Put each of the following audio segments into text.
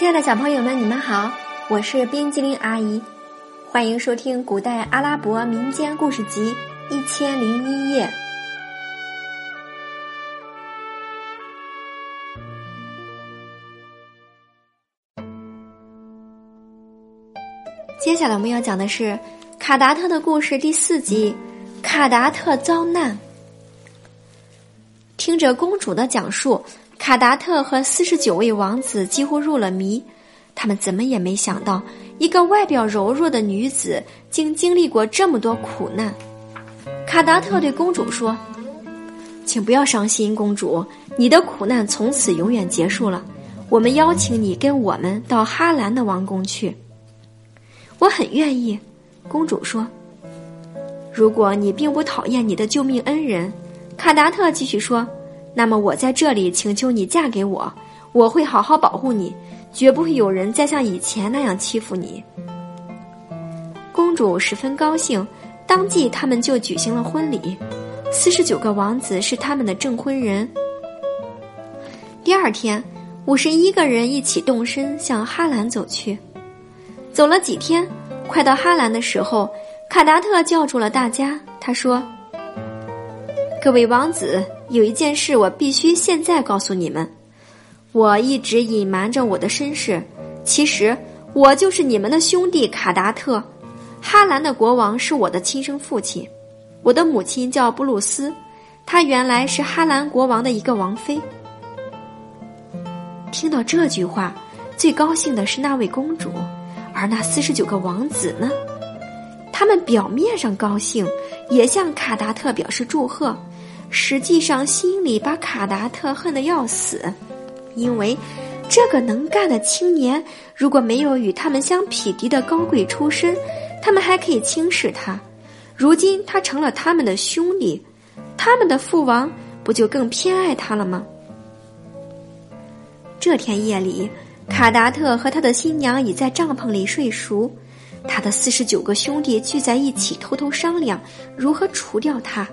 亲爱的小朋友们，你们好，我是冰激凌阿姨，欢迎收听古代阿拉伯民间故事集《一千零一夜》。接下来我们要讲的是卡达特的故事第四集《卡达特遭难》。听着公主的讲述。卡达特和四十九位王子几乎入了迷，他们怎么也没想到，一个外表柔弱的女子竟经历过这么多苦难。卡达特对公主说：“请不要伤心，公主，你的苦难从此永远结束了。我们邀请你跟我们到哈兰的王宫去。”我很愿意，公主说：“如果你并不讨厌你的救命恩人。”卡达特继续说。那么我在这里请求你嫁给我，我会好好保护你，绝不会有人再像以前那样欺负你。公主十分高兴，当即他们就举行了婚礼，四十九个王子是他们的证婚人。第二天，五十一个人一起动身向哈兰走去。走了几天，快到哈兰的时候，卡达特叫住了大家，他说：“各位王子。”有一件事我必须现在告诉你们，我一直隐瞒着我的身世，其实我就是你们的兄弟卡达特，哈兰的国王是我的亲生父亲，我的母亲叫布鲁斯，她原来是哈兰国王的一个王妃。听到这句话，最高兴的是那位公主，而那四十九个王子呢？他们表面上高兴，也向卡达特表示祝贺。实际上，心里把卡达特恨得要死，因为这个能干的青年，如果没有与他们相匹敌的高贵出身，他们还可以轻视他。如今他成了他们的兄弟，他们的父王不就更偏爱他了吗？这天夜里，卡达特和他的新娘已在帐篷里睡熟，他的四十九个兄弟聚在一起，偷偷商量如何除掉他。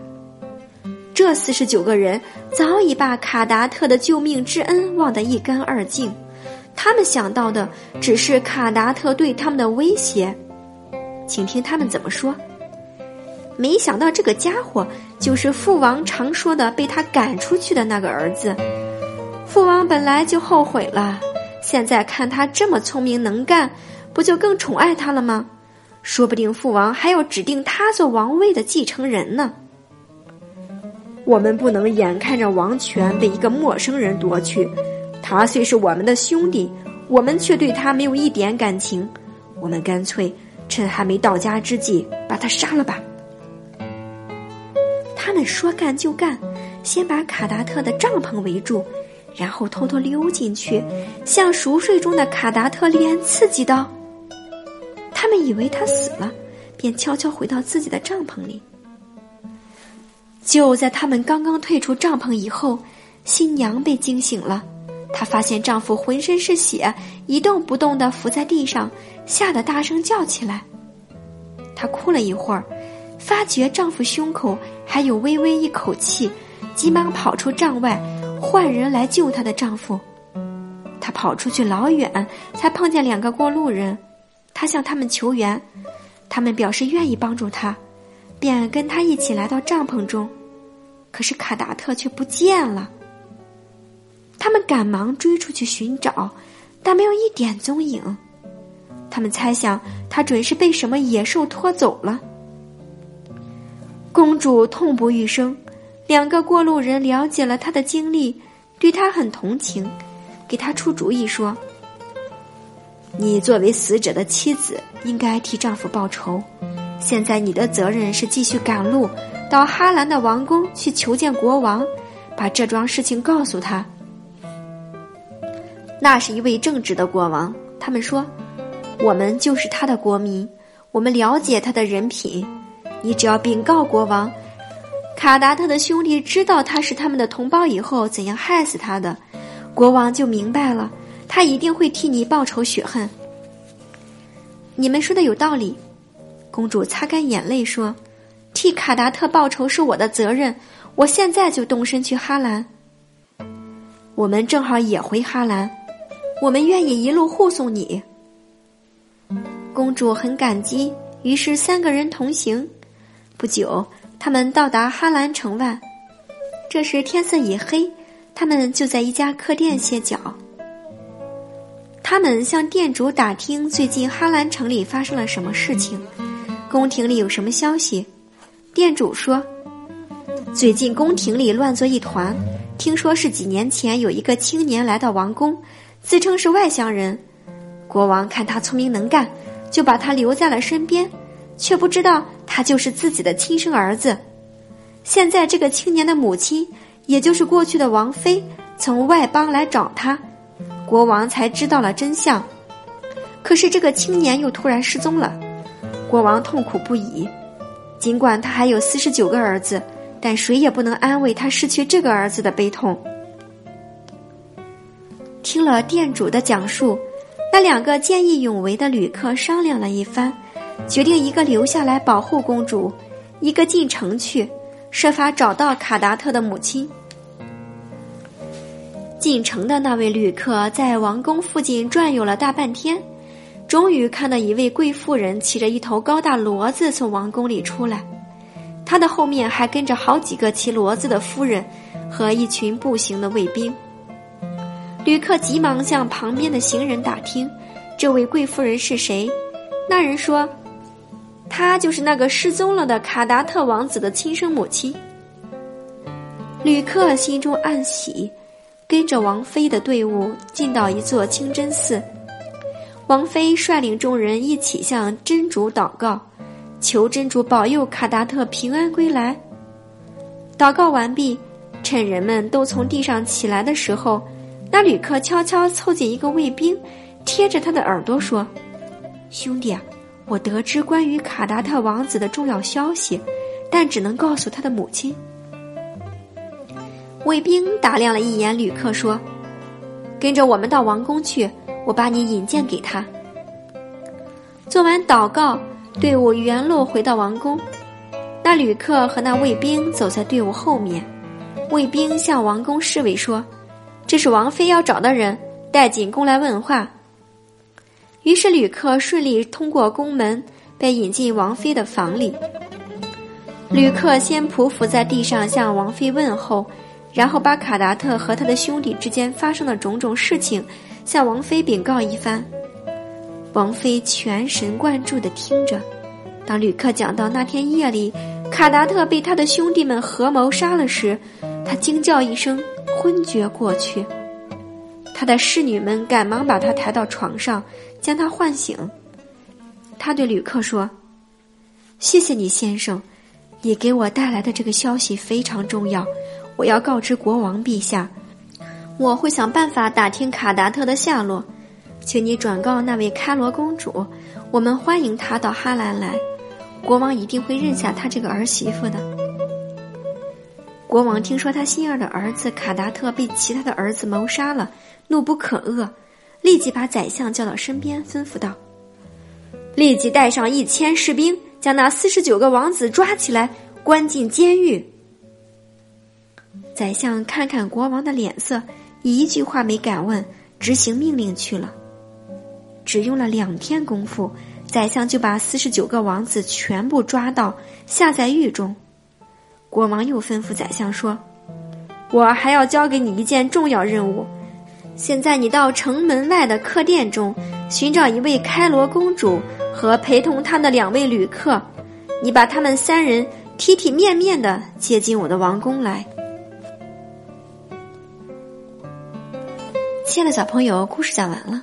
这四十九个人早已把卡达特的救命之恩忘得一干二净，他们想到的只是卡达特对他们的威胁。请听他们怎么说。没想到这个家伙就是父王常说的被他赶出去的那个儿子。父王本来就后悔了，现在看他这么聪明能干，不就更宠爱他了吗？说不定父王还要指定他做王位的继承人呢。我们不能眼看着王权被一个陌生人夺去，他虽是我们的兄弟，我们却对他没有一点感情。我们干脆趁还没到家之际把他杀了吧。他们说干就干，先把卡达特的帐篷围住，然后偷偷溜进去，向熟睡中的卡达特利安刺几刀。他们以为他死了，便悄悄回到自己的帐篷里。就在他们刚刚退出帐篷以后，新娘被惊醒了。她发现丈夫浑身是血，一动不动地伏在地上，吓得大声叫起来。她哭了一会儿，发觉丈夫胸口还有微微一口气，急忙跑出帐外，唤人来救她的丈夫。她跑出去老远，才碰见两个过路人。她向他们求援，他们表示愿意帮助她，便跟她一起来到帐篷中。可是卡达特却不见了。他们赶忙追出去寻找，但没有一点踪影。他们猜想他准是被什么野兽拖走了。公主痛不欲生，两个过路人了解了她的经历，对她很同情，给她出主意说：“你作为死者的妻子，应该替丈夫报仇。现在你的责任是继续赶路。”到哈兰的王宫去求见国王，把这桩事情告诉他。那是一位正直的国王。他们说：“我们就是他的国民，我们了解他的人品。你只要禀告国王，卡达特的兄弟知道他是他们的同胞以后，怎样害死他的，国王就明白了。他一定会替你报仇雪恨。”你们说的有道理。公主擦干眼泪说。替卡达特报仇是我的责任，我现在就动身去哈兰。我们正好也回哈兰。我们愿意一路护送你。”公主很感激，于是三个人同行。不久，他们到达哈兰城外。这时天色已黑，他们就在一家客店歇脚。他们向店主打听最近哈兰城里发生了什么事情，宫廷里有什么消息。店主说：“最近宫廷里乱作一团，听说是几年前有一个青年来到王宫，自称是外乡人。国王看他聪明能干。”就把他留在了身边，却不知道他就是自己的亲生儿子。现在这个青年的母亲，也就是过去的王妃，从外邦来找他，国王才知道了真相。可是这个青年又突然失踪了，国王痛苦不已。尽管他还有四十九个儿子，但谁也不能安慰他失去这个儿子的悲痛。听了店主的讲述。那两个见义勇为的旅客商量了一番，决定一个留下来保护公主，一个进城去，设法找到卡达特的母亲。进城的那位旅客在王宫附近转悠了大半天，终于看到一位贵妇人骑着一头高大骡子从王宫里出来，她的后面还跟着好几个骑骡子的夫人和一群步行的卫兵。旅客急忙向旁边的行人打听，这位贵妇人是谁？那人说，她就是那个失踪了的卡达特王子的亲生母亲。旅客心中暗喜，跟着王妃的队伍进到一座清真寺。王妃率领众人一起向真主祷告，求真主保佑卡达特平安归来。祷告完毕，趁人们都从地上起来的时候。那旅客悄悄凑近一个卫兵，贴着他的耳朵说：“兄弟，我得知关于卡达特王子的重要消息，但只能告诉他的母亲。”卫兵打量了一眼旅客，说：“跟着我们到王宫去，我把你引荐给他。”做完祷告，队伍原路回到王宫。那旅客和那卫兵走在队伍后面，卫兵向王宫侍卫说。这是王妃要找的人，带进宫来问话。于是旅客顺利通过宫门，被引进王妃的房里。旅客先匍匐在地上向王妃问候，然后把卡达特和他的兄弟之间发生的种种事情向王妃禀告一番。王妃全神贯注地听着。当旅客讲到那天夜里卡达特被他的兄弟们合谋杀了时，他惊叫一声。昏厥过去，他的侍女们赶忙把他抬到床上，将他唤醒。他对旅客说：“谢谢你，先生，你给我带来的这个消息非常重要，我要告知国王陛下。我会想办法打听卡达特的下落，请你转告那位开罗公主，我们欢迎她到哈兰来，国王一定会认下她这个儿媳妇的。”国王听说他心爱的儿子卡达特被其他的儿子谋杀了，怒不可遏，立即把宰相叫到身边，吩咐道：“立即带上一千士兵，将那四十九个王子抓起来，关进监狱。”宰相看看国王的脸色，一句话没敢问，执行命令去了。只用了两天功夫，宰相就把四十九个王子全部抓到，下在狱中。国王又吩咐宰相说：“我还要交给你一件重要任务。现在你到城门外的客店中寻找一位开罗公主和陪同她的两位旅客，你把他们三人体体面面的接进我的王宫来。”亲爱的小朋友，故事讲完了，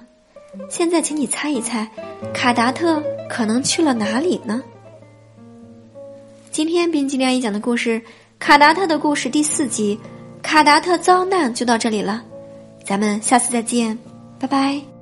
现在请你猜一猜，卡达特可能去了哪里呢？今天冰激凌阿姨讲的故事《卡达特的故事》第四集《卡达特遭难》就到这里了，咱们下次再见，拜拜。